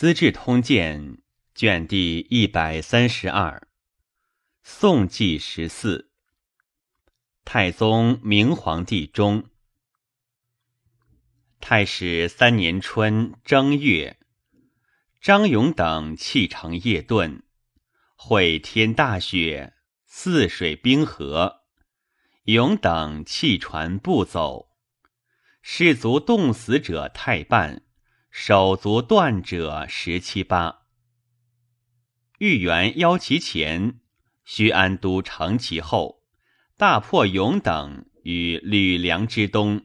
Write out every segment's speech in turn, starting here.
资治通鉴》卷第一百三十二，宋纪十四，太宗明皇帝中，太史三年春正月，张勇等弃城夜遁，会天大雪，泗水冰河，勇等弃船步走，士卒冻死者太半。手足断者十七八。豫园邀其前，徐安都成其后，大破勇等于吕梁之东，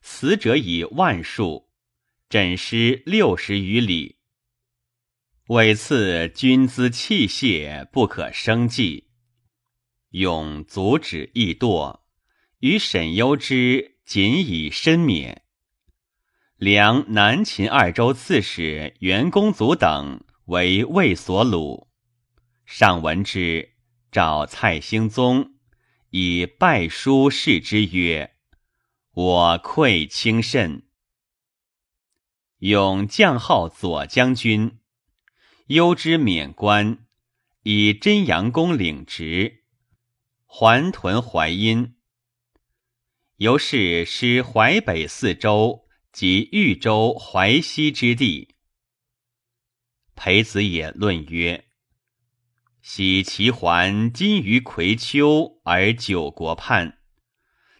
死者以万数，枕尸六十余里。委赐军资器械，不可生计。勇足止亦堕，与沈攸之仅以身免。梁南秦二州刺史袁公祖等为魏所虏，上闻之，召蔡兴宗，以拜书示之曰：“我愧轻甚。”永将号左将军，忧之免官，以真阳公领职，还屯淮阴。由是失淮北四州。及豫州淮西之地。裴子也论曰：“喜齐桓今于葵丘而九国叛，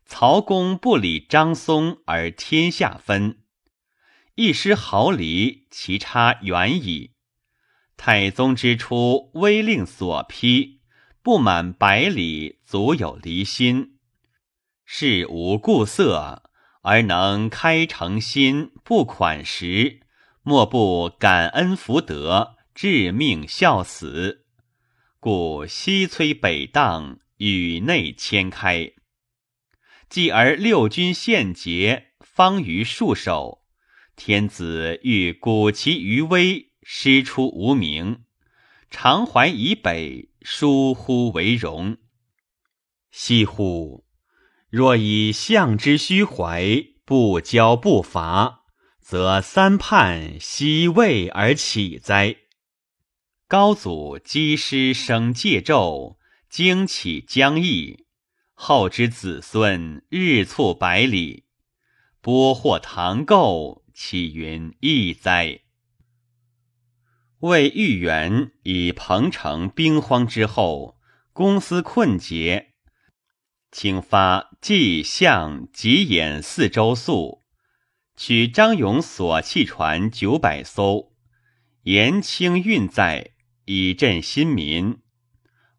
曹公不理张松而天下分，一失毫厘，其差远矣。太宗之初，威令所批，不满百里，足有离心，事无故色。”而能开诚心，不款时，莫不感恩福德，致命孝死。故西摧北荡，宇内迁开。继而六军献捷，方于戍守。天子欲鼓其余威，师出无名。长淮以北，疏忽为荣。惜乎！若以相之虚怀，不骄不伐，则三叛西魏而起哉？高祖积师生戒纣，经起疆邑，后之子孙日促百里，播获唐构，岂云易哉？魏豫园以彭城兵荒之后，公司困竭。请发冀相吉兖四州粟，取张勇所弃船九百艘，延清运载，以振新民。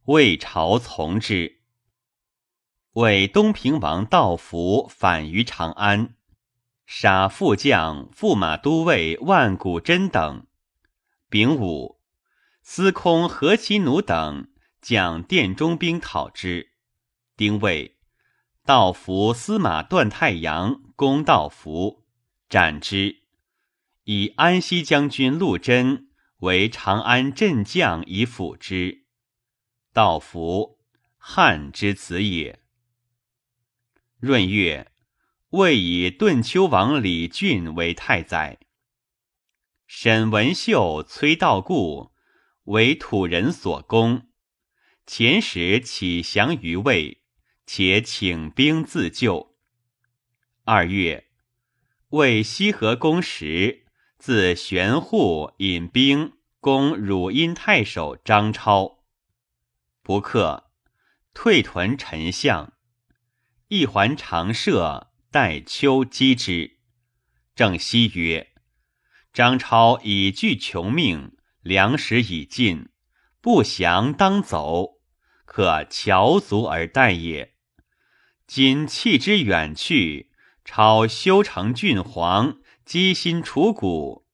魏朝从之。为东平王道福反于长安，杀副将、驸马都尉万古真等。丙午，司空何其弩等将殿中兵讨之。丁未，道服司马段太阳攻道服，斩之。以安西将军陆贞为长安镇将，以辅之。道服，汉之子也。闰月，魏以顿丘王李俊为太宰。沈文秀、崔道固为土人所攻，前时起降于魏。且请兵自救。二月，为西河公时，自玄户引兵攻汝阴太守张超，不克，退屯陈相。一还长社，待秋击之。正夕曰：“张超已惧穷命，粮食已尽，不降当走，可乔足而待也。”今弃之远去，超修成郡皇，积心除谷，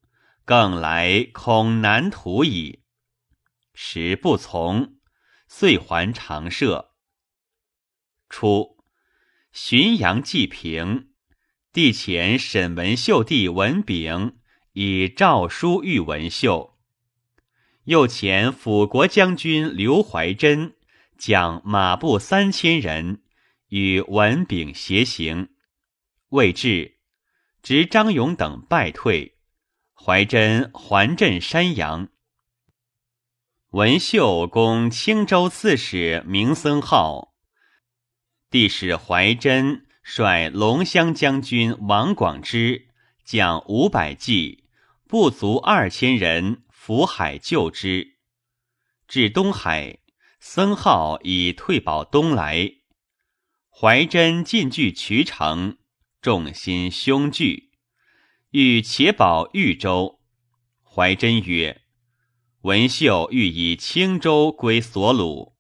更来恐难图矣。时不从，遂还长社。初，浔阳济平，帝遣沈文秀弟文炳以诏书谕文秀，又遣辅国将军刘怀真将马步三千人。与文炳协行，未至，执张勇等败退，怀真还镇山阳。文秀攻青州刺史明僧浩，帝使怀真率龙骧将军王广之将五百骑，不足二千人浮海救之。至东海，僧浩已退保东来。怀真进据渠城，众心凶惧，欲且保豫州。怀真曰。文秀欲以青州归所虏，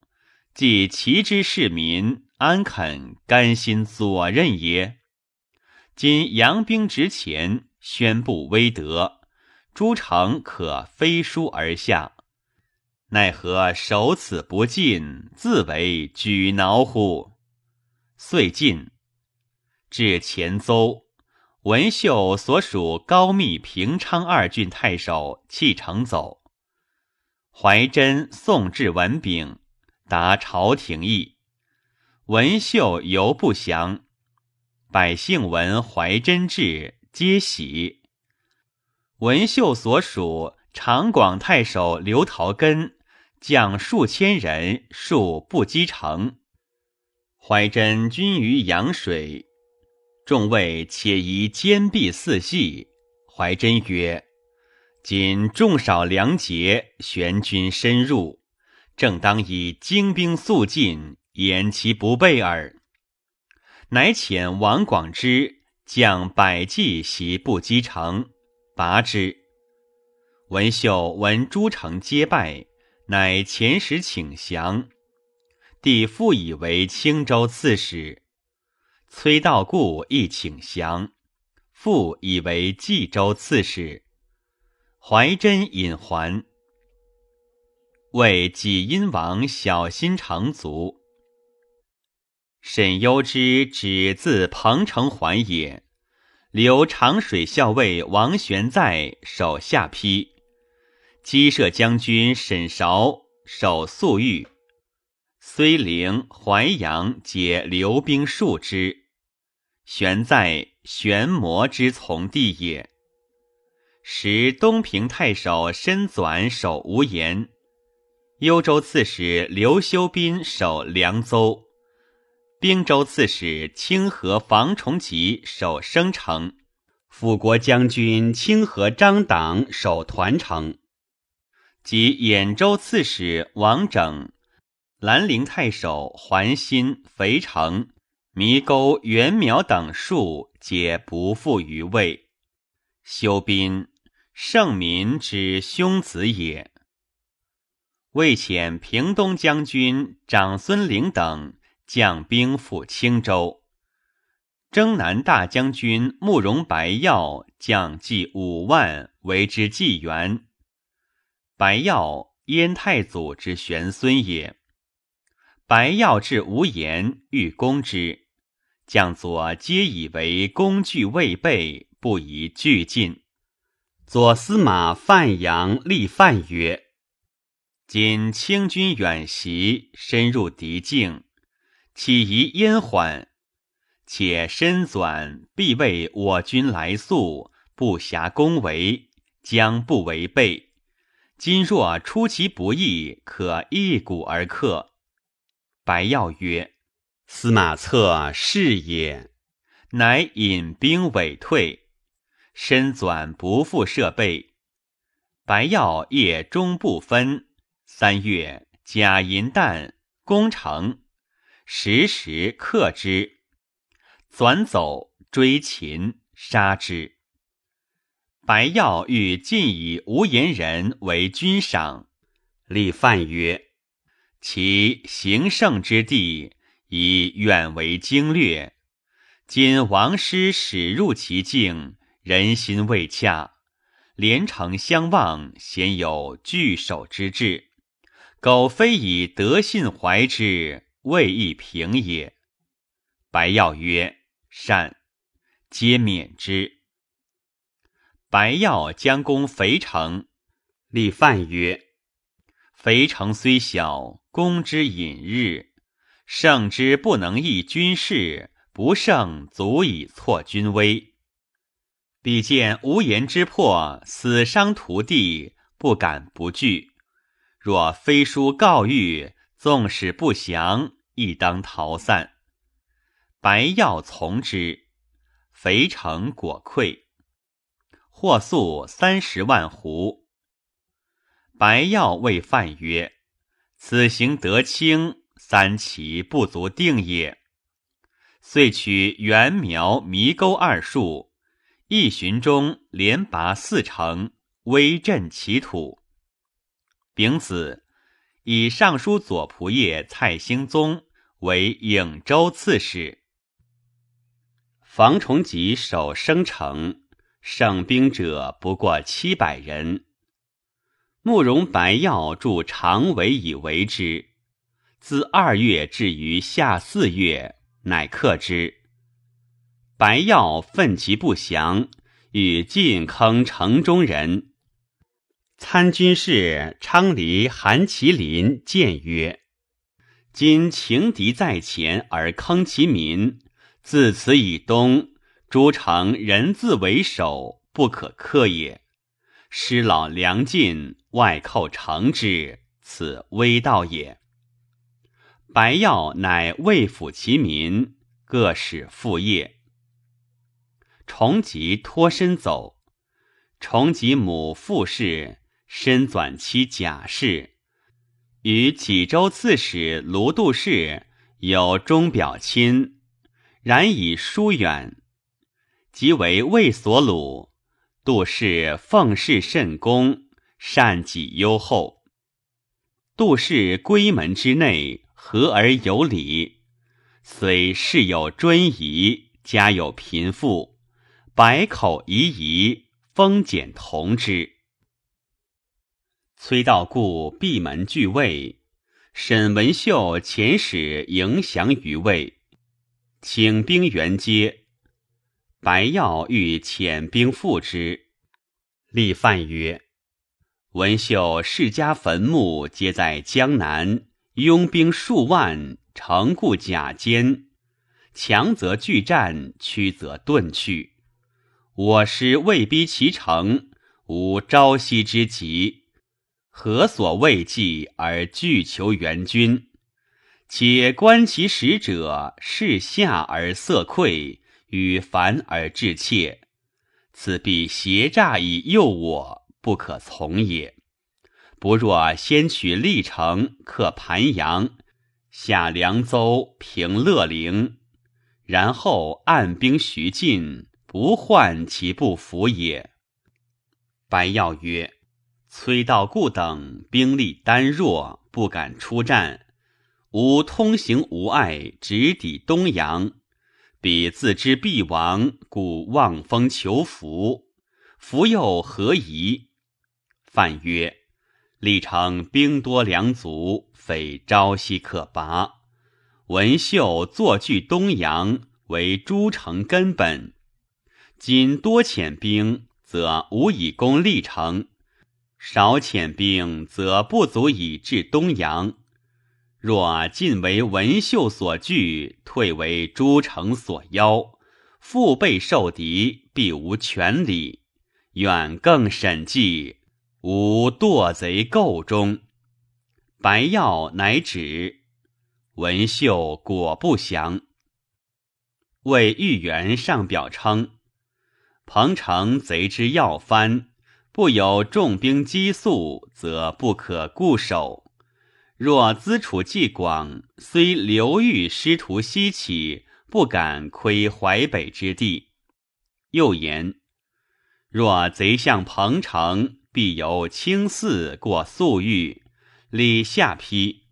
即齐之市民，安肯甘心左任耶？今扬兵直前，宣布威德，诸城可飞书而下，奈何守此不进，自为举挠乎？遂进，至前邹，文秀所属高密、平昌二郡太守弃城走。怀真送至文炳，答朝廷意。文秀犹不降，百姓闻怀真至，皆喜。文秀所属长广太守刘陶根将数千人，数不击城。怀真军于阳水，众谓且宜坚壁四系。怀真曰。今众少粮竭，玄军深入，正当以精兵速进，掩其不备耳。乃遣王广之将百骑袭不击城，拔之。文秀闻诸城皆败，乃遣使请降。帝复以为青州刺史。崔道固亦请降，复以为冀州刺史。怀真引还，为济阴王小心长卒。沈攸之指自彭城还也，留长水校尉王玄在手下邳，击射将军沈韶守粟裕，睢陵、淮阳皆留兵戍之。玄在玄魔之从地也。时东平太守申纂守无言，幽州刺史刘修斌守凉州，并州刺史清河房崇吉守生城，辅国将军清河张党守团城，及兖州刺史王整、兰陵太守桓新、肥城、迷沟袁苗等数，皆不复于位。修斌。圣民之兄子也。魏遣平东将军长孙陵等将兵赴青州，征南大将军慕容白曜将计五万为之纪元。白曜燕太祖之玄孙也。白曜至无言，欲攻之，将佐皆以为工具未备，不宜俱进。左司马范阳立范曰：“今清军远袭，深入敌境，岂宜延缓？且身转必为我军来速，不暇攻围，将不为备。今若出其不意，可一鼓而克。”白曜曰：“司马策是也。”乃引兵委退。身转不复设备，白药夜终不分。三月，甲银弹攻城，时时克之。转走追秦，杀之。白药欲尽以无言人为军赏，立范曰：“其行胜之地，已远为经略。今王师始入其境。”人心未洽，连城相望，鲜有聚守之志。苟非以德信怀之，未易平也。白曜曰：“善。”皆免之。白曜将攻肥城，立范曰：“肥城虽小，攻之隐日，胜之不能益军事，不胜足以挫军威。”彼见无言之破，死伤涂地，不敢不惧。若飞书告谕，纵使不降，亦当逃散。白药从之，肥城果溃，获粟三十万斛。白药谓范曰：“此行得轻，三其不足定也。”遂取袁苗迷沟二树，一旬中连拔四城，威震其土。丙子，以尚书左仆射蔡兴宗为颍州刺史。房崇吉守生城，胜兵者不过七百人。慕容白药筑长围以为之，自二月至于夏四月，乃克之。白药奋其不降，与进坑城中人。参军事昌黎韩麒麟谏曰：“今情敌在前，而坑其民。”自此以东，诸城人自为首，不可克也。师老粮尽，外寇乘之，此危道也。白药乃魏府其民，各使复业。重吉脱身走，重吉母傅氏身转妻贾氏，与济州刺史卢度氏有钟表亲。然以疏远，即为魏所虏。杜氏奉事甚恭，善己优厚。杜氏闺门之内，和而有礼。虽世有尊仪，家有贫富，百口夷夷，封简同之。崔道固闭门拒魏，沈文秀遣使迎降于魏。请兵援接，白药欲遣兵赴之。立范曰：“文秀世家坟墓皆在江南，拥兵数万，城固甲坚。强则拒战，屈则遁去。我师未逼其城，无朝夕之急，何所畏惧而拒求援军？”且观其使者，视下而色愧，与凡而致怯，此必邪诈以诱我，不可从也。不若先取历城，克盘阳，下凉州，平乐陵，然后按兵徐进，不患其不服也。白药曰：“崔道固等兵力单弱，不敢出战。”吾通行无碍，直抵东阳。彼自知必亡，故望风求福。福又何宜？范曰：历城兵多粮足，非朝夕可拔。文秀坐据东阳，为诸城根本。今多遣兵，则无以攻历城；少遣兵，则不足以至东阳。若进为文秀所惧，退为诸城所邀，腹背受敌，必无权礼。愿更审计，吾堕贼构中。白药乃止。文秀果不降。为豫园上表称：彭城贼之要藩，不有重兵击速，则不可固守。若资储既广，虽刘豫师徒西起，不敢窥淮北之地。又言：若贼向彭城，必由青泗过宿豫，历下邳，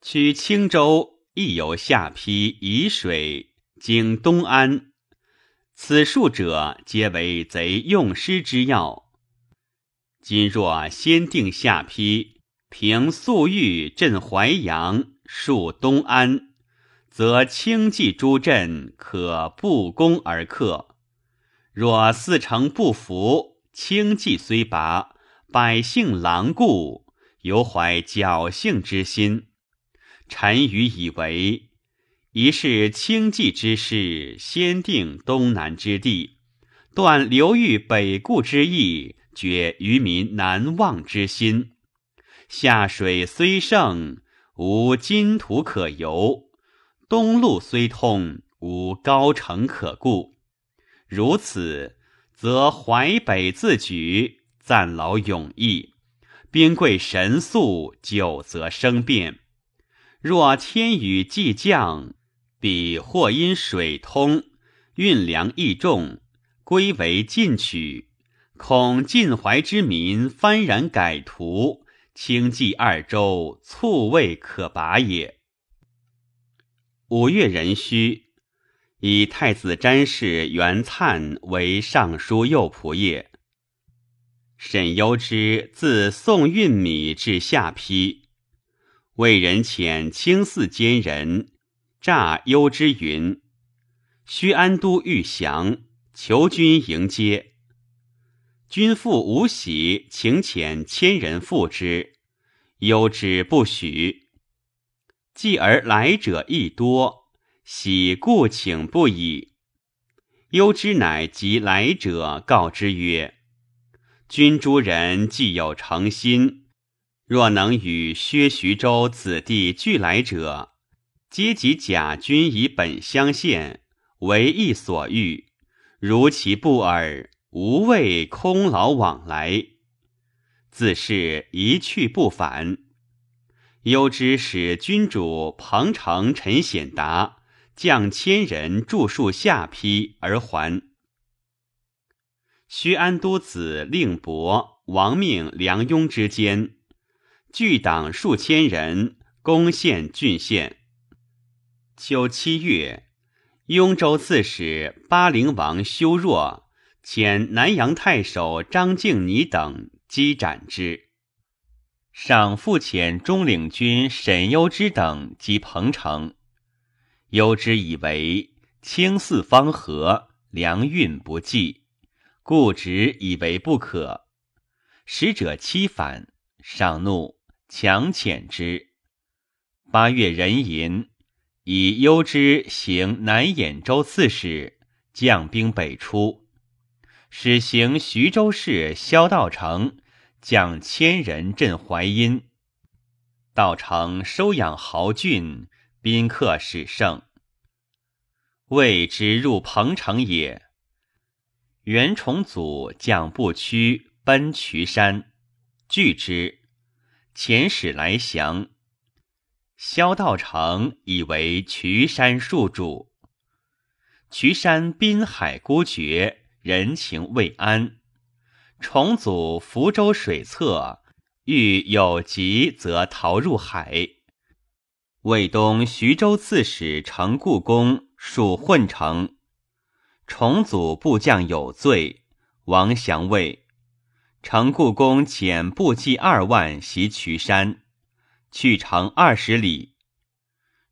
取青州，亦由下邳沂水经东安。此数者，皆为贼用师之要。今若先定下邳。平粟裕镇淮阳，戍东安，则轻骑诸镇可不攻而克。若四城不服，轻骑虽拔，百姓狼顾，犹怀侥幸之心。臣愚以为，宜是轻骑之势，先定东南之地，断流域北顾之意，绝渔民南望之心。下水虽盛，无金土可游；东路虽通，无高城可固。如此，则淮北自举，暂劳永逸；兵贵神速，久则生变。若天雨既降，彼或因水通，运粮易重，归为进取，恐晋淮之民幡然改图。清冀二州，卒未可拔也。五月壬戌，以太子詹事袁粲为尚书右仆射。沈攸之自送运米至下邳，魏人遣清寺监人诈攸之云：“须安都欲降，求君迎接。”君父无喜，请遣千人赴之，攸之不许。继而来者亦多，喜故请不已。忧之乃及来者告之曰：“君诸人既有诚心，若能与薛徐州子弟俱来者，皆及假君以本相献，为义所欲。如其不耳。”无谓空劳往来，自是一去不返。幽之使君主彭城陈显达将千人驻戍下邳而还。薛安都子令伯、王命、梁雍之间，聚党数千人攻陷郡县。秋七月，雍州刺史巴陵王修若。遣南阳太守张敬尼等击斩之。赏复遣中领军沈攸之等击彭城。攸之以为清四方和，粮运不济，故执以为不可。使者欺反，上怒，强遣之。八月壬寅，以攸之行南兖州刺史，将兵北出。使行徐州市萧道成将千人镇淮阴，道成收养豪俊，宾客始盛。谓之入彭城也。袁崇祖将不屈奔渠山，拒之。遣使来降。萧道成以为渠山戍主。渠山滨海孤绝。人情未安，崇祖福州水侧，遇有急则逃入海。魏东徐州刺史程固公属混城，重组部将有罪，王降魏。程固公遣部骑二万袭渠山，去城二十里，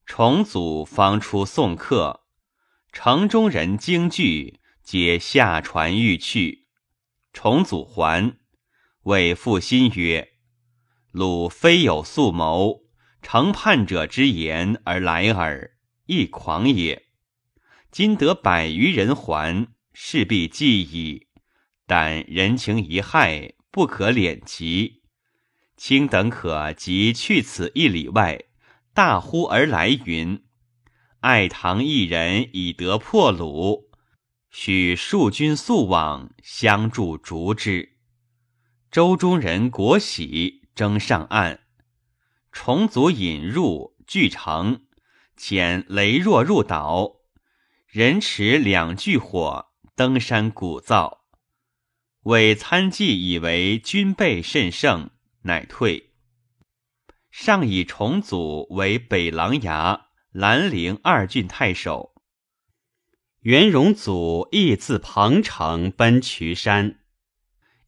重组方出送客，城中人惊惧。皆下船欲去，重组还，谓负心曰：“鲁非有素谋，承叛者之言而来耳，亦狂也。今得百余人还，势必记矣。但人情一害，不可敛及。卿等可即去此一里外，大呼而来云：‘爱唐一人以得破虏。’”许数军速往，相助逐之。周中人国喜，争上岸。重组引入，巨城，遣雷若入岛。人持两炬火，登山鼓噪。伪参计以为军备甚盛，乃退。上以重组为北琅琊、兰陵二郡太守。元荣祖亦自彭城奔渠山，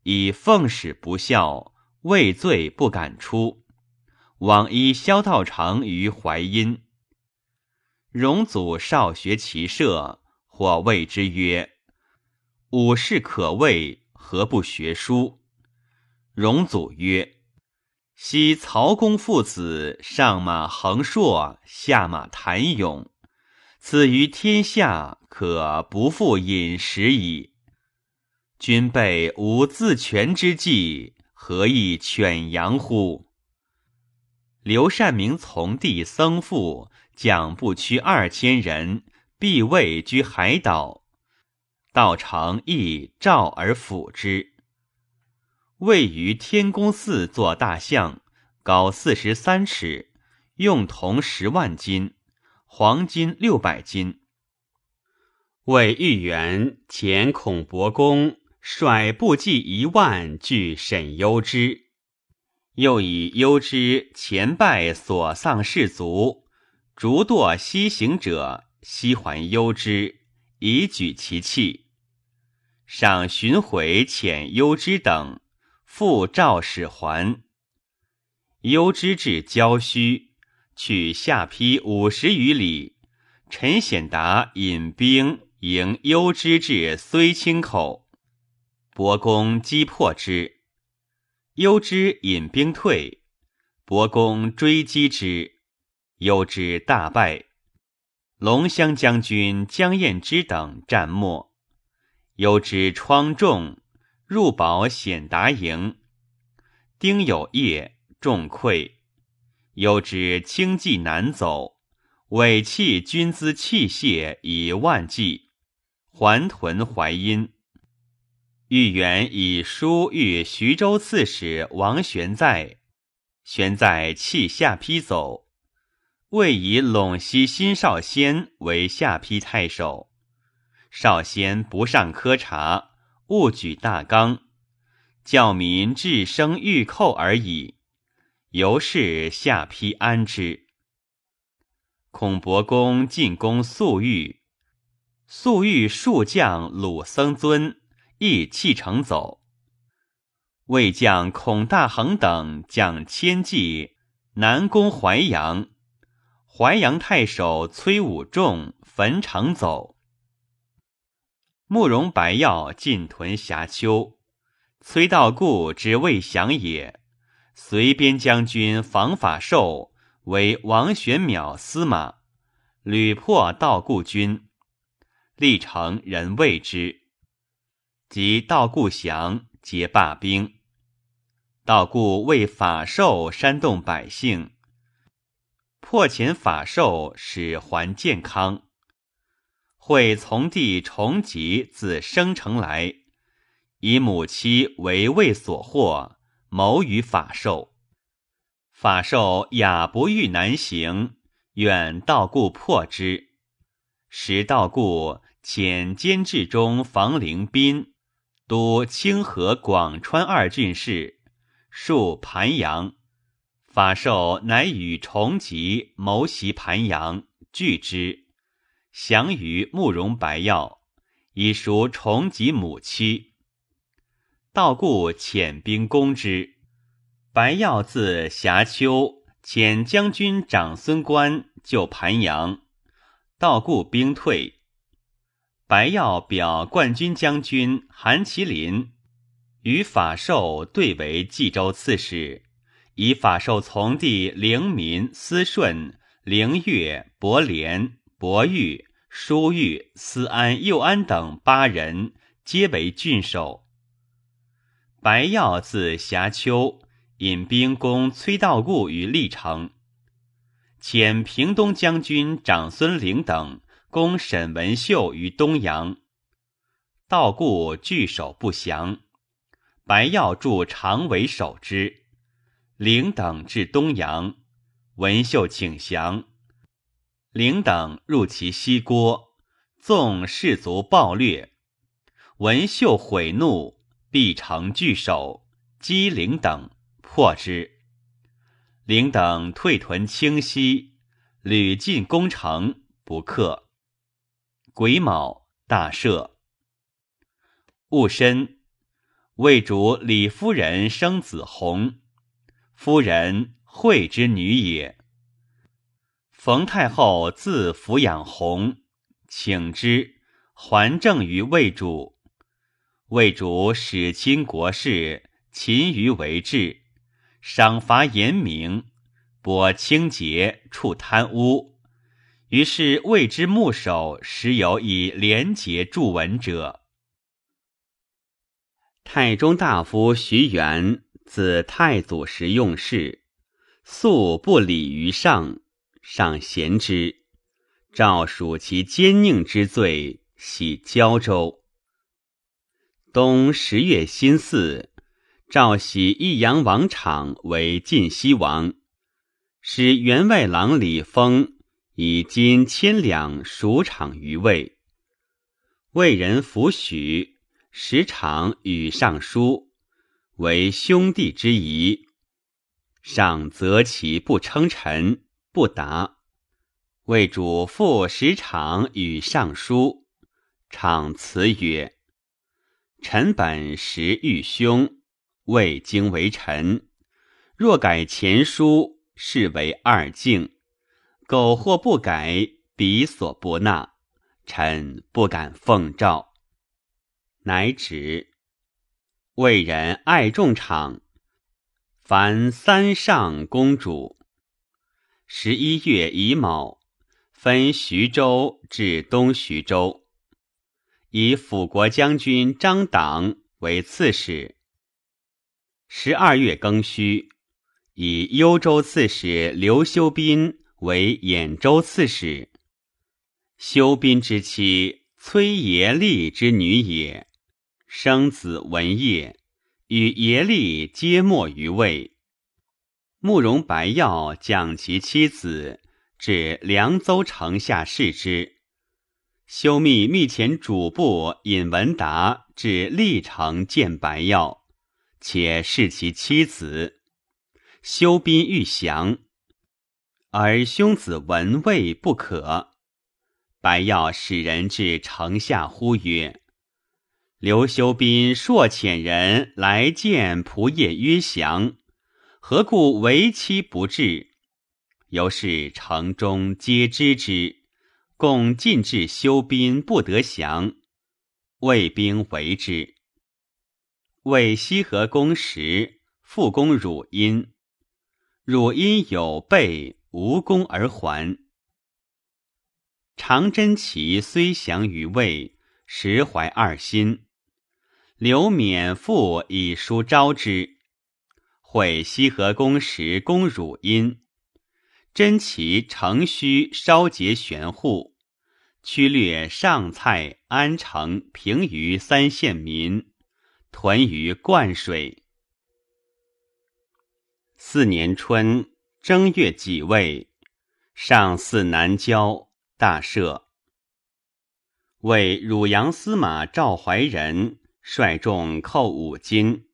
以奉使不孝，畏罪不敢出，往依萧道成于淮阴。荣祖少学骑射，或谓之曰：“武士可畏，何不学书？”荣祖曰：“昔曹公父子上马横槊，下马谈勇，此于天下。”可不复饮食矣。君辈无自全之计，何以犬羊乎？刘善明从弟僧父将不屈二千人，必位居海岛。道成亦召而辅之。位于天宫寺做大象，高四十三尺，用铜十万斤，黄金六百斤。为豫园前孔伯公率部骑一万据沈攸之，又以幽之前败所丧士卒，逐堕西行者，西还幽之，以举其器。赏巡回遣幽之等，复召使还。幽之至郊墟，去下邳五十余里，陈显达引兵。迎幽之至睢清口，伯公击破之。幽之引兵退，伯公追击之，幽之大败。龙骧将军江晏之等战没。幽之疮重，入保显达营。丁有业，众溃。幽之轻骑难走，委弃军资器械以万计。还屯淮阴，豫园以书谕徐州刺史王玄在，玄在弃下邳走，未以陇西新少先为下邳太守。少先不上科察，勿举大纲，教民至生欲寇而已。由是下邳安之。孔伯公进攻粟裕。粟裕数将鲁僧尊亦弃城走。魏将孔大衡等将千骑南攻淮阳，淮阳太守崔武仲焚城走。慕容白药进屯峡丘，崔道固之未降也，随边将军房法寿为王玄邈司马，屡破道固军。历城人畏之，及道固降，皆罢兵。道固为法寿煽动百姓，破遣法寿使还健康。会从弟重吉自生城来，以母妻为魏所获，谋于法寿。法寿雅不欲难行，愿道固破之。时道固遣监制中房陵宾都清河、广川二郡事，戍盘阳。法寿乃与重吉谋袭盘阳，拒之，降于慕容白药，以赎重吉母妻。道固遣兵攻之，白药自峡丘遣将军长孙观救盘阳。道固兵退，白曜表冠军将军韩麒麟与法寿对为冀州刺史，以法寿从弟灵民、思顺、灵越、伯廉、伯玉、舒玉、思安、佑安等八人，皆为郡守。白曜字霞丘引兵攻崔道固于历城。遣平东将军长孙陵等攻沈文秀于东阳，道固据守不降，白曜驻长尾守之。灵等至东阳，文秀请降，灵等入其西郭，纵士卒暴掠，文秀悔怒，必成据守，击灵等，破之。灵等退屯清溪，屡进攻城，不克。癸卯，大赦。戊申，魏主李夫人生子弘，夫人惠之女也。冯太后自抚养弘，请之，还政于魏主。魏主使亲国事，勤于为治。赏罚严明，拨清洁，处贪污。于是谓之牧守，时有以廉洁著文者。太中大夫徐元，自太祖时用事，素不礼于上，上贤之，诏属其奸佞之罪，徙交州。冬十月辛巳，诏徙益阳王昶为晋西王，使员外郎李丰以金千两赎场于魏。魏人弗许。时常与上书，为兄弟之谊。上责其不称臣，不答。魏主复时常与上书，昶辞曰：“臣本实欲兄，未经为臣。若改前书，是为二敬。苟或不改，彼所不纳，臣不敢奉诏。”乃止。魏人爱重场，凡三上公主。十一月乙卯，分徐州至东徐州，以辅国将军张党为刺史。十二月庚戌，以幽州刺史刘修斌为兖州刺史。修斌之妻崔爷立之女也。生子文业，与耶利皆没于魏。慕容白曜将其妻子至凉州城下视之。修密密遣主簿尹文达至历城见白曜，且视其妻子。修斌欲降，而兄子文卫不可。白药使人至城下呼曰。刘修斌朔遣人来见仆夜曰降，何故为期不至？由是城中皆知之，共进至修斌不得降，魏兵围之。为西河公时，复攻汝阴，汝阴有备，无功而还。常真齐虽降于魏，实怀二心。刘勉复以书招之，会西河公时攻汝阴，真齐乘虚稍结玄户，驱掠上蔡、安城、平舆三县民，屯于灌水。四年春正月己未，上巳南郊，大赦。为汝阳司马赵怀仁。率众寇五津，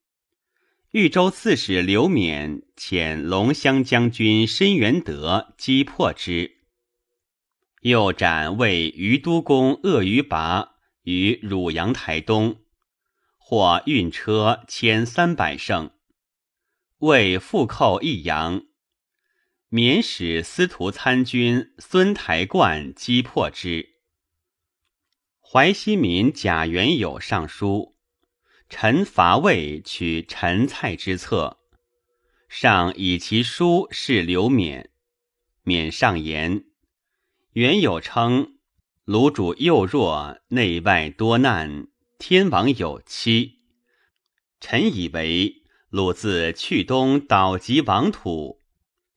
豫州刺史刘勉遣龙骧将军申元德击破之，又斩为于都公鄂于拔于汝阳台东，获运车千三百乘，为复寇益阳，免使司徒参军孙台贯击破之。淮西民贾元友上书。臣伐魏，取陈蔡之策，上以其书示刘勉。勉上言：元有称鲁主幼弱，内外多难，天王有期。臣以为鲁自去东倒及王土，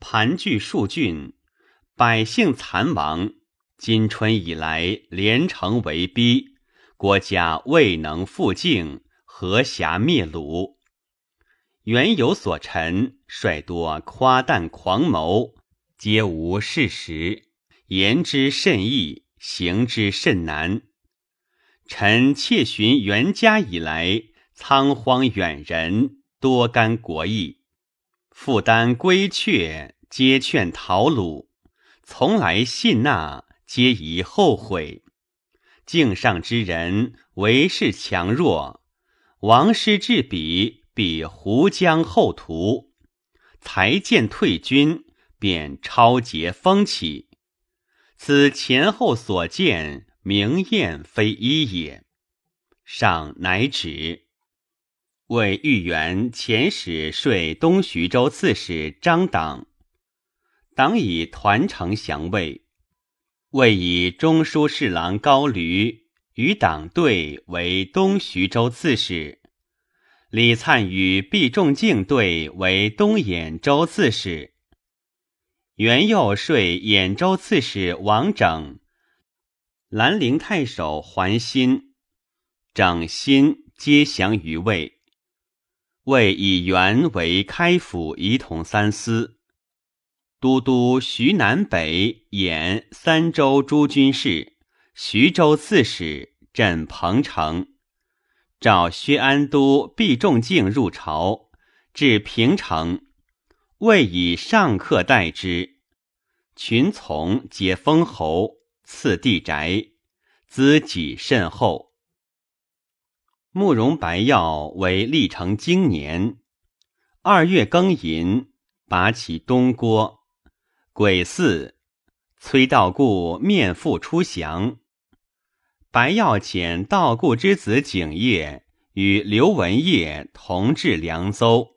盘踞数郡，百姓残亡。今春以来，连城为逼，国家未能复静。何暇灭鲁？原有所陈，率多夸诞狂谋，皆无事实，言之甚易，行之甚难。臣窃寻袁家以来，仓荒远人，多干国义，负担归阙，皆劝陶鲁，从来信纳，皆宜后悔。敬上之人，为是强弱。王师至彼，必胡将后图；才见退军，便超节风起。此前后所见，明艳非一也。上乃止。为豫园遣使说东徐州刺史张党，党以团城降魏，魏以中书侍郎高驴。与党对为东徐州刺史，李粲与毕仲敬对为东兖州刺史。元佑说兖州刺史王整、兰陵太守桓新、整新皆降于魏。魏以元为开府仪同三司。都督徐南北兖三州诸军事，徐州刺史，镇彭城。召薛安都毕仲敬入朝，至平城，魏以上客待之，群从皆封侯，赐地宅，资己甚厚。慕容白药为历城经年，二月庚寅，拔起东郭。癸巳，崔道固面父出降。白药遣道固之子景业与刘文业同至凉州，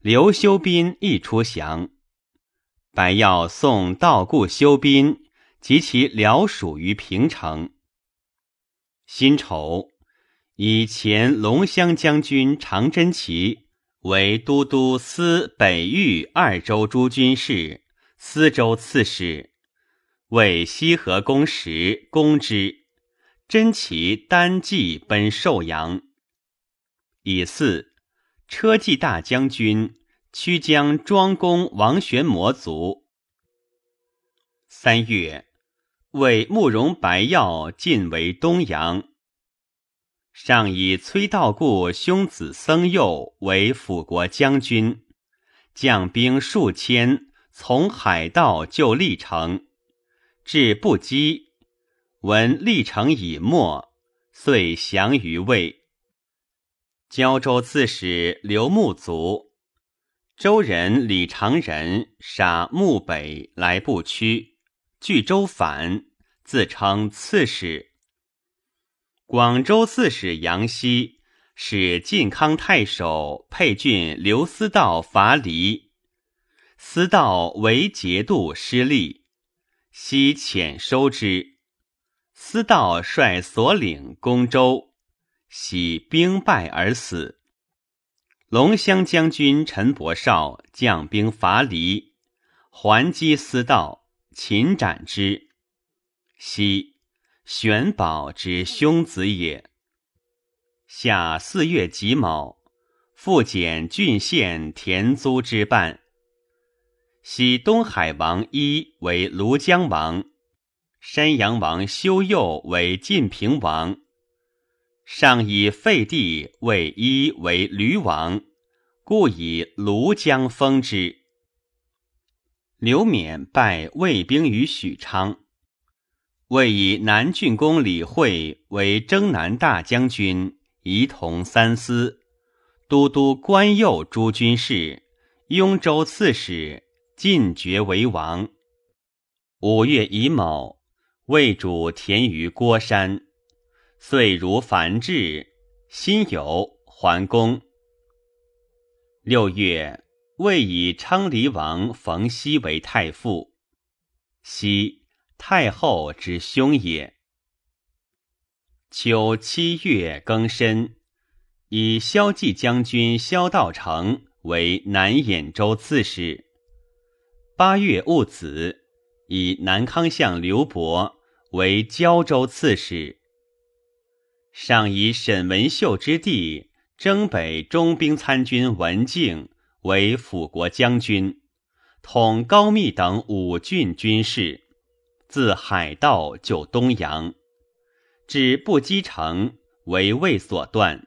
刘修斌亦出降。白药送道固、修斌及其僚属于平城。辛丑，以前龙骧将军常真齐为都督司北域二州诸军事。司州刺史，为西河公时攻之，真其单骑奔寿阳。以四车骑大将军曲江庄公王玄谟卒。三月，为慕容白药进为东阳。上以崔道固兄子僧佑为辅国将军，将兵数千。从海盗救历城，至不羁，闻历城已没，遂降于魏。胶州刺史刘穆卒，周人李长仁杀穆北来不屈，据州反，自称刺史。广州刺史杨希使晋康太守沛郡刘思道伐黎。思道为节度失利，悉遣收之。思道率所领攻州，喜兵败而死。龙骧将军陈伯绍将兵伐黎，还击思道，擒斩之。昔玄宝之兄子也。夏四月己卯，复减郡县田租之半。喜东海王一为庐江王，山阳王修佑为晋平王。上以废帝为一为驴王，故以庐江封之。刘勉败魏兵于许昌，魏以南郡公李惠为征南大将军，仪同三司，都督关右诸军事，雍州刺史。晋爵为王。五月乙卯，魏主田于郭山，遂如樊至，辛酉还宫。六月，魏以昌黎王冯熙为太傅，熙太后之兄也。秋七月庚申，以萧纪将军萧道成为南兖州刺史。八月戊子，以南康相刘伯为胶州刺史。上以沈文秀之弟征北中兵参军文静为辅国将军，统高密等五郡军事，自海盗救东阳，至不击城为魏所断，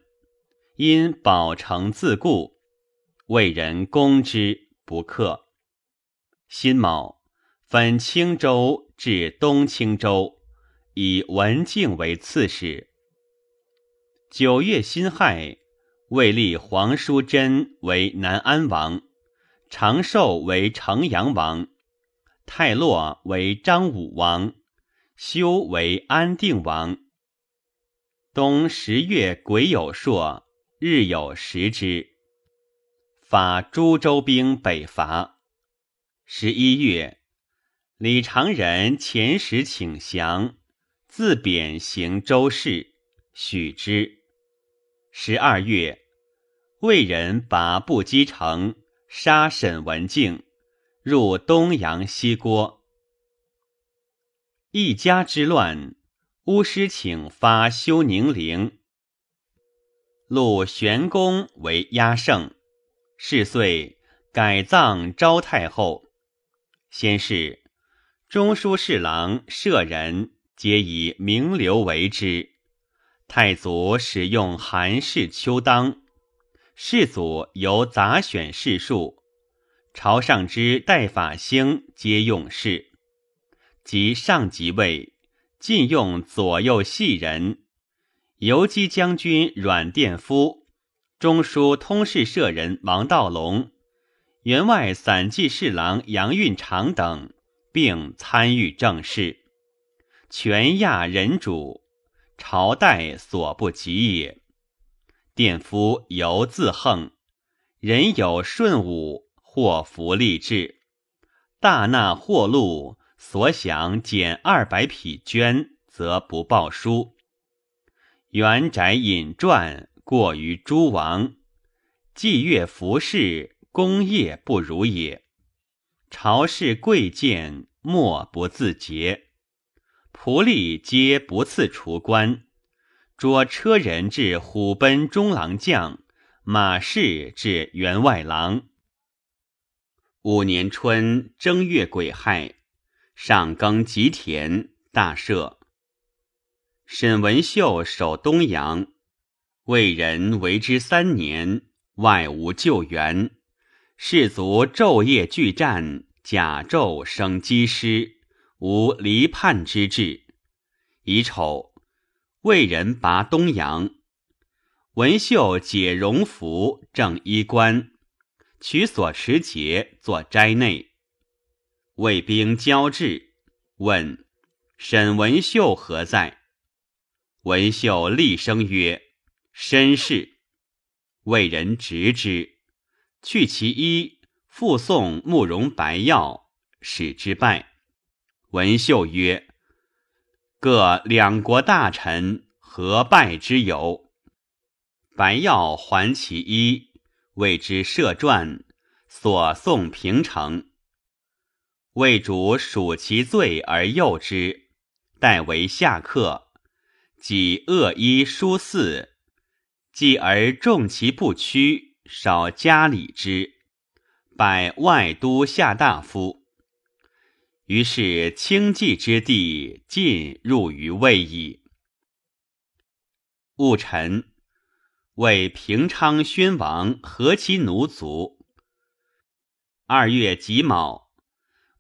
因保城自固，魏人攻之不克。辛卯，分青州至东青州，以文敬为刺史。九月辛亥，魏立黄叔贞为南安王，长寿为城阳王，泰洛为张武王，修为安定王。冬十月癸酉朔，日有食之，发诸州兵北伐。十一月，李长仁遣使请降，自贬行州事，许之。十二月，魏人拔不击城，杀沈文敬，入东阳西郭。一家之乱，巫师请发修宁陵，录玄公为压胜。是岁改葬昭太后。先是中书侍郎舍人皆以名流为之。太祖使用韩氏秋当，世祖由杂选士数，朝上之代法兴皆用事。及上即位，尽用左右系人，游击将军阮殿夫、中书通事舍人王道隆、员外散骑侍郎杨运长等，并参与政事，权亚人主。朝代所不及也。殿夫尤自横，人有顺武或福利制，大纳货禄，所享减二百匹绢，则不报书。元宅引传过于诸王，祭月服饰，功业不如也。朝事贵贱，莫不自节。仆隶皆不赐除官，捉车人至虎贲中郎将，马氏至员外郎。五年春正月癸亥，上耕吉田，大赦。沈文秀守东阳，魏人为之三年，外无救援，士卒昼夜俱战，甲胄生积尸。无离叛之志。乙丑，魏人拔东阳，文秀解戎服，正衣冠，取所持节，作斋内。魏兵交至，问沈文秀何在？文秀厉声曰：“绅士。”魏人执之，去其衣，复送慕容白药，使之拜。文秀曰：“各两国大臣何拜之有？”白药还其衣，谓之设传，所送平城。魏主数其罪而诱之，待为下客，己恶衣书肆，继而重其不屈，少加礼之，拜外都下大夫。于是清寂之地尽入于魏矣。戊辰，为平昌宣王和其奴卒。二月己卯，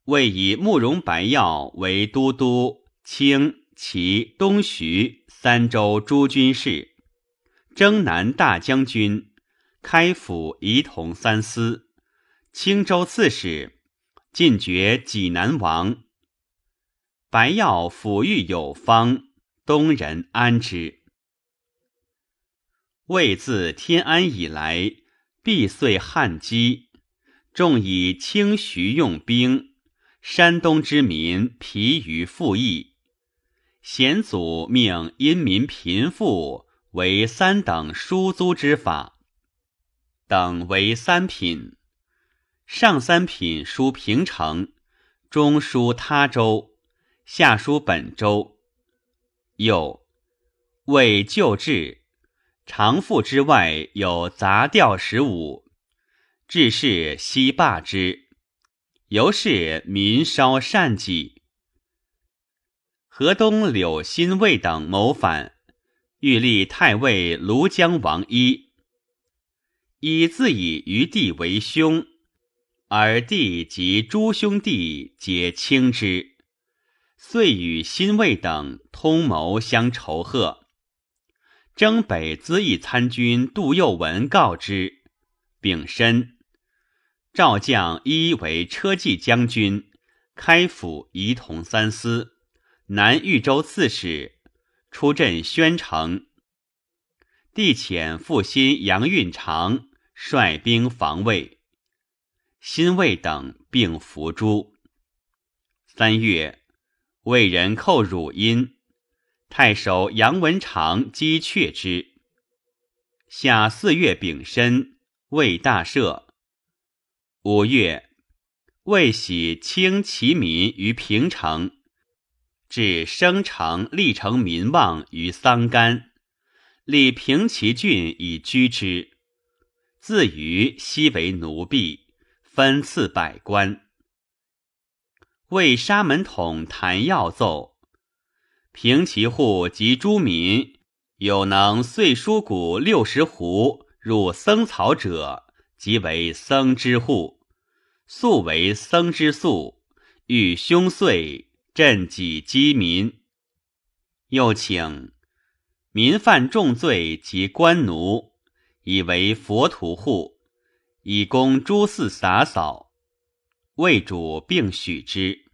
魏以慕容白药为都督清、齐、东徐三州诸军事，征南大将军，开府仪同三司，青州刺史。进爵济南王，白药抚育有方，东人安之。魏自天安以来，必遂旱饥，众以清徐用兵，山东之民疲于赋役。贤祖命因民贫富为三等书租之法，等为三品。上三品书平城，中书他州，下书本州。又为旧制，常赋之外有杂调十五，致仕悉罢之。由是民稍善己。河东柳新卫等谋反，欲立太尉庐江王一，以自以余弟为兄。而弟及诸兄弟皆轻之，遂与新卫等通谋相仇贺。征北资议参军杜佑文告之，丙申，赵将一为车骑将军，开府仪同三司，南豫州刺史，出镇宣城。帝遣复新杨运长率兵防卫。新魏等并伏诛。三月，魏人寇汝阴，太守杨文长击却之。夏四月丙申，魏大赦。五月，为喜清其民于平城，至生城立城民望于桑干，立平齐郡以居之。自于西为奴婢，分赐百官。为沙门统谭耀奏：平其户及诸民，有能岁书谷六十斛入僧草者，即为僧之户；素为僧之宿，欲凶岁，赈己饥民。又请民犯重罪及官奴，以为佛徒户，以供诸寺洒扫。魏主并许之。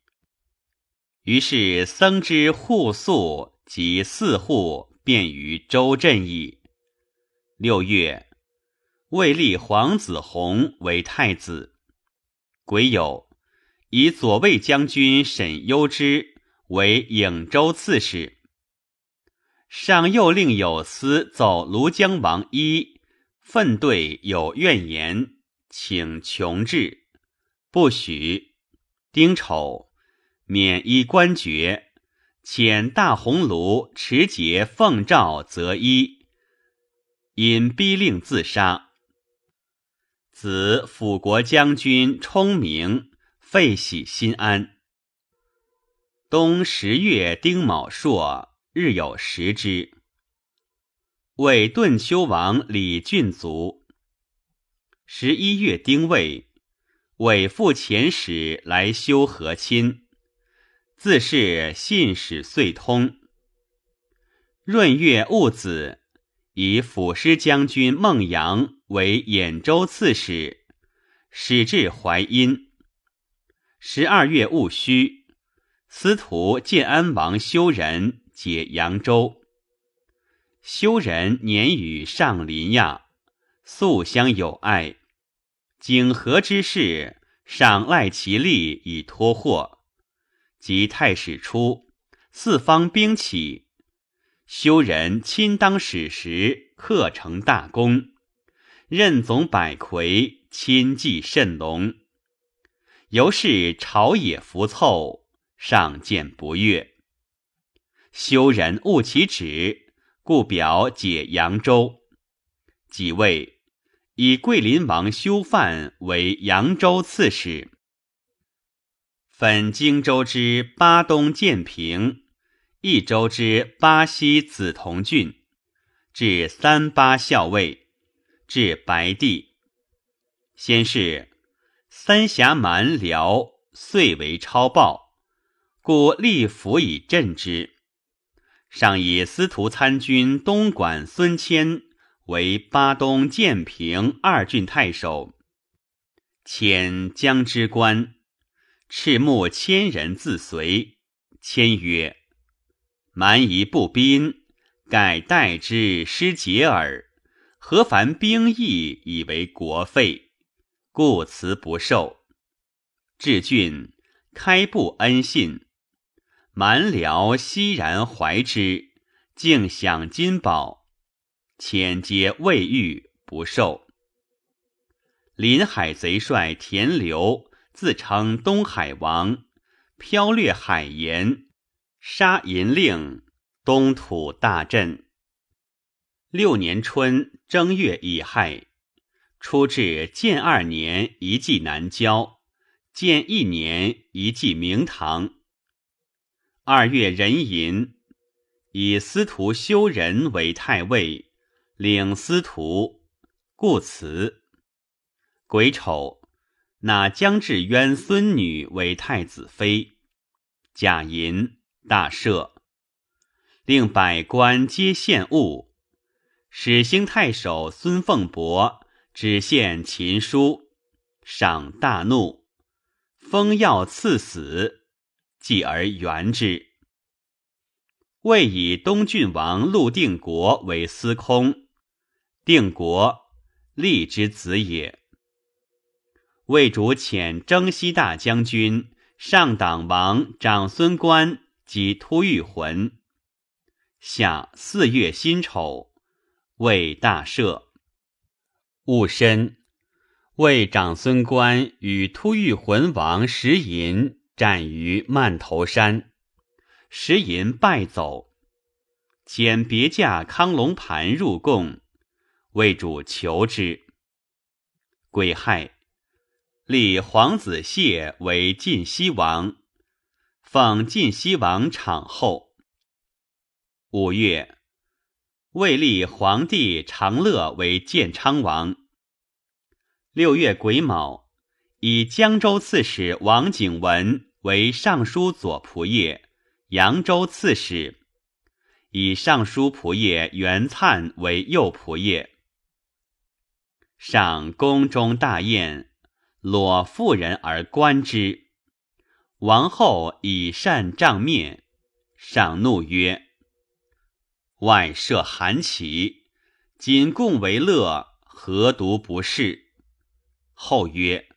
于是僧之户宿及四户便于周镇矣。六月，魏立皇子弘为太子。癸酉，以左卫将军沈攸之为颍州刺史。上又令有司奏庐江王一愤对有怨言，请穷治。不许。丁丑，免衣官爵，遣大鸿胪持节奉诏择一，因逼令自杀。子辅国将军充明废喜心安。冬十月丁卯朔，日有食之。为顿丘王李俊卒。十一月丁未。伪父遣使来修和亲，自是信使遂通。闰月戊子，以辅师将军孟阳为兖州刺史，使至淮阴。十二月戊戌，司徒建安王修仁解扬州。修仁年与上林亚，素相友爱。景和之事，赏赖其力以托祸。及太史初，四方兵起，修仁亲当使时，克成大功，任总百魁，亲祭甚隆。由是朝野浮凑，上见不悦。修仁误其旨，故表解扬州。即位。以桂林王修范为扬州刺史，分荆州之巴东建平，益州之巴西梓潼郡，至三巴校尉，至白帝。先是，三峡蛮辽遂为超暴，故立府以镇之。上以司徒参军东莞孙谦。为巴东建平二郡太守，遣江之官，赤木千人自随。谦曰：“蛮夷不宾，改代之失节耳。何凡兵役以为国费？故辞不受。至郡，开布恩信，蛮僚欣然怀之，竟享金宝。”遣皆未遇不受。临海贼帅田刘自称东海王，剽掠海盐，杀银令，东土大震。六年春正月乙亥，初至建二年一季南郊，建一年一季明堂。二月壬寅，以司徒修仁为太尉。领司徒，故辞。癸丑，纳江志渊孙女为太子妃。贾银大赦，令百官皆献物。始兴太守孙凤伯只献秦书，赏大怒，封要赐死，继而元之。魏以东郡王陆定国为司空。定国，立之子也。魏主遣征西大将军、上党王长孙观及突遇魂。夏四月辛丑，魏大赦。戊申，魏长孙观与突遇魂王石寅战于曼头山，石寅败走，遣别驾康龙盘入贡，魏主求之。癸亥，立皇子谢为晋西王，奉晋西王场后。五月。魏立皇帝长乐为建昌王。六月癸卯，以江州刺史王景文为尚书左仆射、扬州刺史；以尚书仆射袁粲为右仆射。上宫中大宴，裸妇人而观之。王后以善帐面，上怒曰。外设韩起，仅共为乐，何独不是？后曰：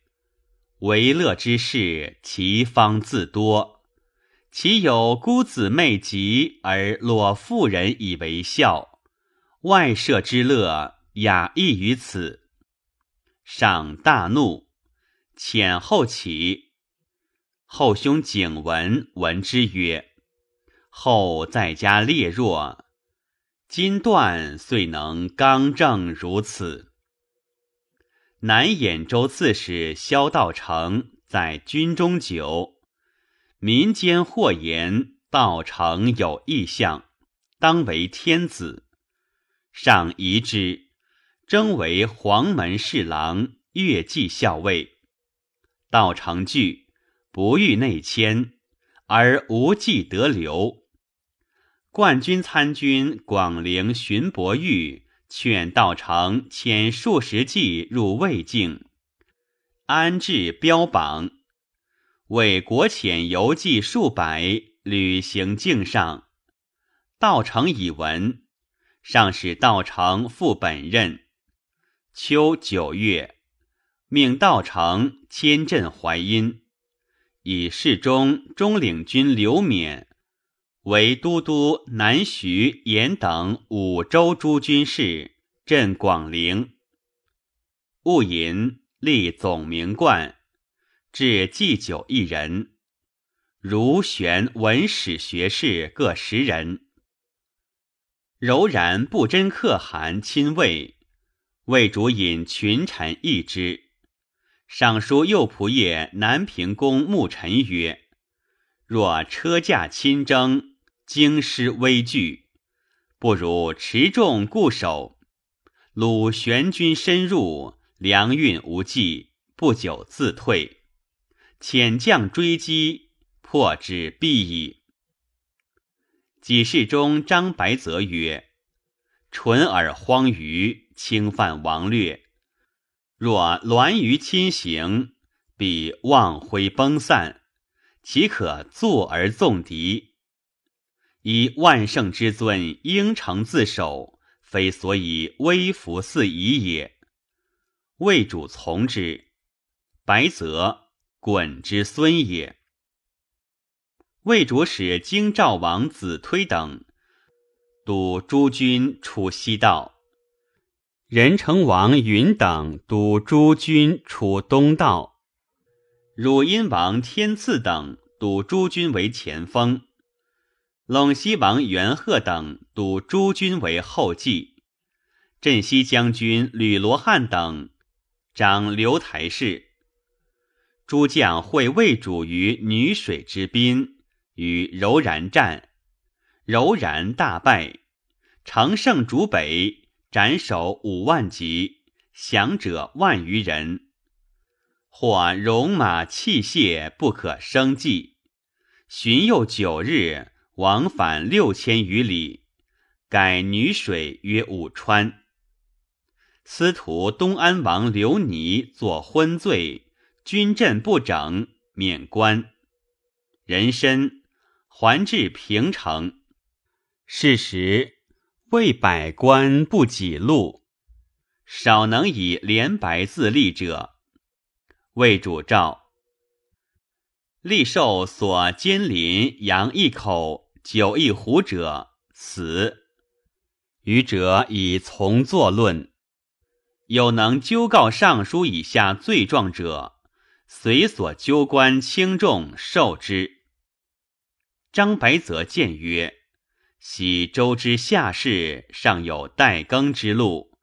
为乐之事，其方自多。其有孤姊妹疾而裸妇人以为笑，外设之乐，雅异于此。上大怒，遣后起。后兄景文闻之曰：后在家烈弱。今断遂能刚正如此。南兖州刺史萧道成在军中久，民间或言道成有异象，当为天子。上疑之，征为黄门侍郎、乐骑校尉。道成惧，不欲内迁，而无计得留。冠军参军广陵荀伯玉劝道成遣数十骑入魏境，安置标榜，为国遣游骑数百旅行境上。道成以闻，上使道成复本任。秋九月，命道成迁镇淮阴，以侍中中领军刘勉。为都督南徐、延等五州诸军事，镇广陵。戊寅，立总名冠，置祭酒一人，儒玄文史学士各十人。柔然不真可汗亲卫，魏主引群臣议之。尚书右仆射南平公穆臣曰：“若车驾亲征。”京师危惧，不如持重固守。鲁玄军深入，粮运无济，不久自退。遣将追击，破之必矣。己事中张白泽曰：“淳而荒愚，侵犯王略。若栾舆亲行，必望灰崩散，岂可坐而纵敌？”以万圣之尊，应诚自守，非所以微服四夷也。魏主从之。白泽，滚之孙也。魏主使京兆王子推等督诸军出西道，仁成王允等督诸军出东道，汝阴王天赐等督诸军为前锋。陇西王元贺等督诸军为后继，镇西将军吕罗汉等掌刘台氏。诸将会魏主于女水之滨，与柔然战，柔然大败，乘胜逐北，斩首五万级，降者万余人。或戎马器械不可生计，旬又九日。往返六千余里，改女水曰武川。司徒东安王刘尼作昏罪，军阵不整，免官。人参还至平城。是时为百官不己禄，少能以连白自立者。魏主诏。立受所监临羊一口酒一壶者死，余者以从坐论。有能纠告尚书以下罪状者，随所纠官轻重受之。张白泽谏曰：“昔周之下士尚有待耕之路，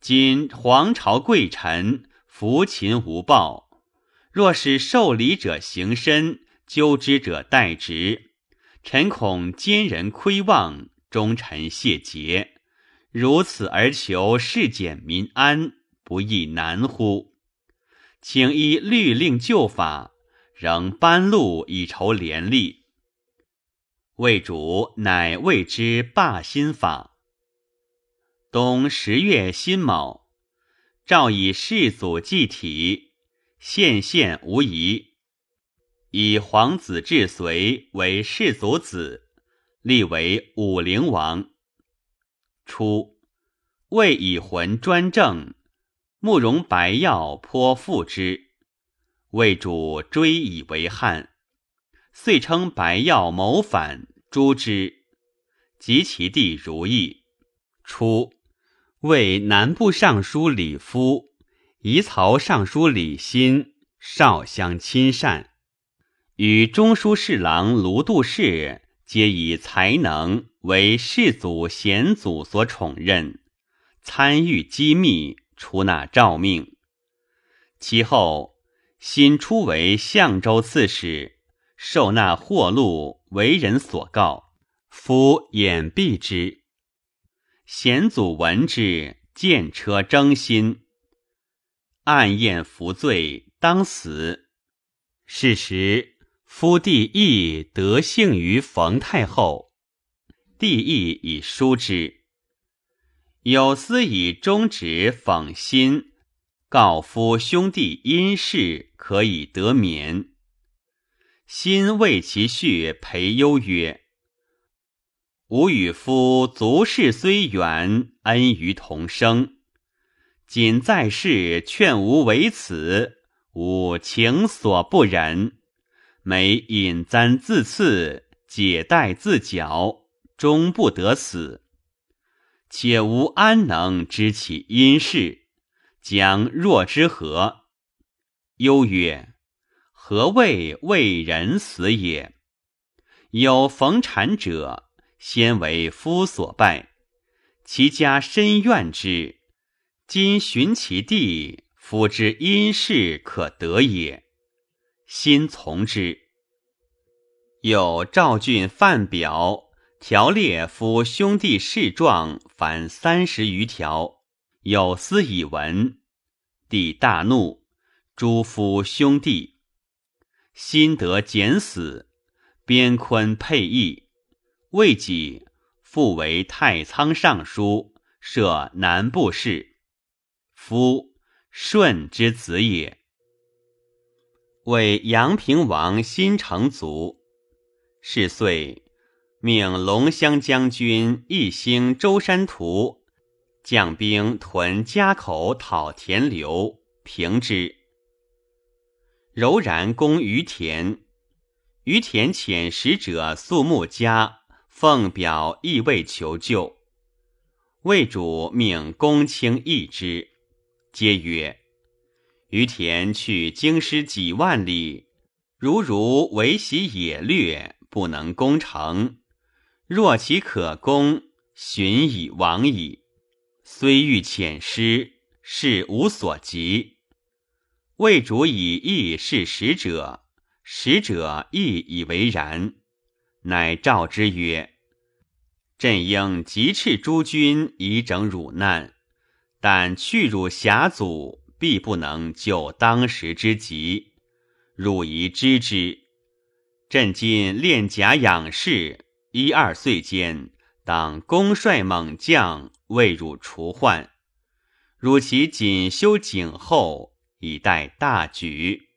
今皇朝贵臣服秦无报，若是受礼者行身，纠之者代职，臣恐奸人窥望，忠臣谢节。”如此而求世简民安，不亦难乎？请依律令旧法，仍颁路以酬廉吏。魏主乃谓之罢新法。冬十月辛卯，诏以世祖祭体，献县无疑，以皇子至随为世祖子，立为武陵王。初，魏以魂专政，慕容白药颇附之，魏主追以为汉，遂称白药谋反，诛之。及其弟如意。初，为南部尚书李夫、夷曹尚书李欣少相亲善，与中书侍郎卢度士皆以才能。为世祖贤祖所宠任，参与机密，出纳诏命。其后，新初为相州刺史，受纳货禄，为人所告，夫掩蔽之。贤祖闻之，见车征心，暗验服罪，当死。是时，夫弟义得幸于冯太后。帝意以书之，有司以忠直讽心，告夫兄弟因事可以得免。心为其婿裴忧曰：“吾与夫族世虽远，恩于同生。仅在世劝吾为此，吾情所不忍。每引簪自刺，解带自绞。”终不得死，且吾安能知其因事？将若之何？忧曰：“何谓为人死也？有逢产者，先为夫所败，其家深怨之。今寻其弟，夫之因事可得也。心从之。有赵俊范表。条列夫兄弟事状，凡三十余条，有司以闻。帝大怒，诛夫兄弟，心得简死，边昆配义，未己复为太仓尚书，设南部事。夫舜之子也，为阳平王新成卒，是岁。命龙骧将军一兴舟山图，将兵屯家口讨田流，平之。柔然攻于田，于田遣使者肃穆家，奉表意未求救。魏主命公卿议之，皆曰：“于田去京师几万里，如如为袭野掠，不能攻城。”若其可攻，寻以亡矣。虽欲遣师，事无所及。魏主以义是使者，使者亦以为然，乃召之曰：“朕应急斥诸军以整汝难，但去汝峡阻，必不能救当时之急。汝宜知之。朕今练甲养士。”一二岁间，当公率猛将为汝除患，汝其谨修景后，以待大局。